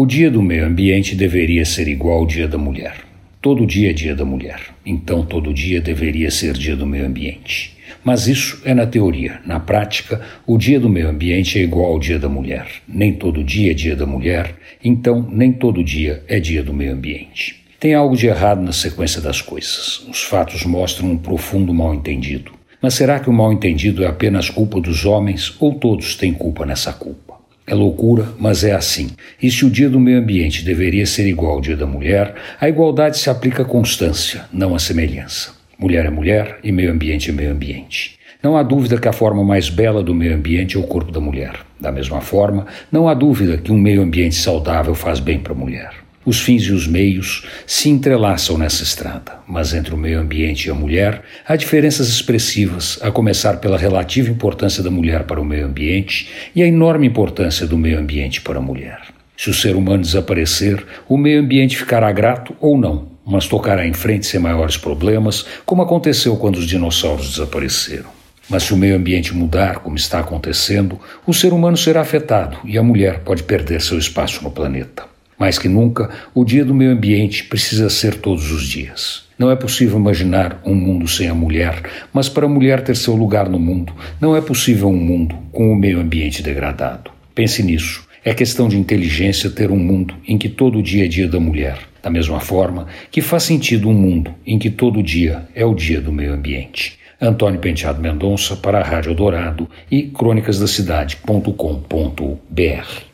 O Dia do Meio Ambiente deveria ser igual ao Dia da Mulher. Todo dia é Dia da Mulher, então todo dia deveria ser Dia do Meio Ambiente. Mas isso é na teoria. Na prática, o Dia do Meio Ambiente é igual ao Dia da Mulher. Nem todo dia é Dia da Mulher, então nem todo dia é Dia do Meio Ambiente. Tem algo de errado na sequência das coisas. Os fatos mostram um profundo mal-entendido. Mas será que o mal-entendido é apenas culpa dos homens ou todos têm culpa nessa culpa? É loucura, mas é assim. E se o dia do meio ambiente deveria ser igual ao dia da mulher, a igualdade se aplica à constância, não à semelhança. Mulher é mulher e meio ambiente é meio ambiente. Não há dúvida que a forma mais bela do meio ambiente é o corpo da mulher. Da mesma forma, não há dúvida que um meio ambiente saudável faz bem para a mulher. Os fins e os meios se entrelaçam nessa estrada, mas entre o meio ambiente e a mulher há diferenças expressivas, a começar pela relativa importância da mulher para o meio ambiente e a enorme importância do meio ambiente para a mulher. Se o ser humano desaparecer, o meio ambiente ficará grato ou não, mas tocará em frente sem maiores problemas, como aconteceu quando os dinossauros desapareceram. Mas se o meio ambiente mudar, como está acontecendo, o ser humano será afetado e a mulher pode perder seu espaço no planeta. Mais que nunca, o Dia do Meio Ambiente precisa ser todos os dias. Não é possível imaginar um mundo sem a mulher, mas para a mulher ter seu lugar no mundo, não é possível um mundo com o meio ambiente degradado. Pense nisso. É questão de inteligência ter um mundo em que todo dia é dia da mulher, da mesma forma que faz sentido um mundo em que todo dia é o dia do meio ambiente. Antônio Penteado Mendonça para a Rádio Dourado e crônicasdacidade.com.br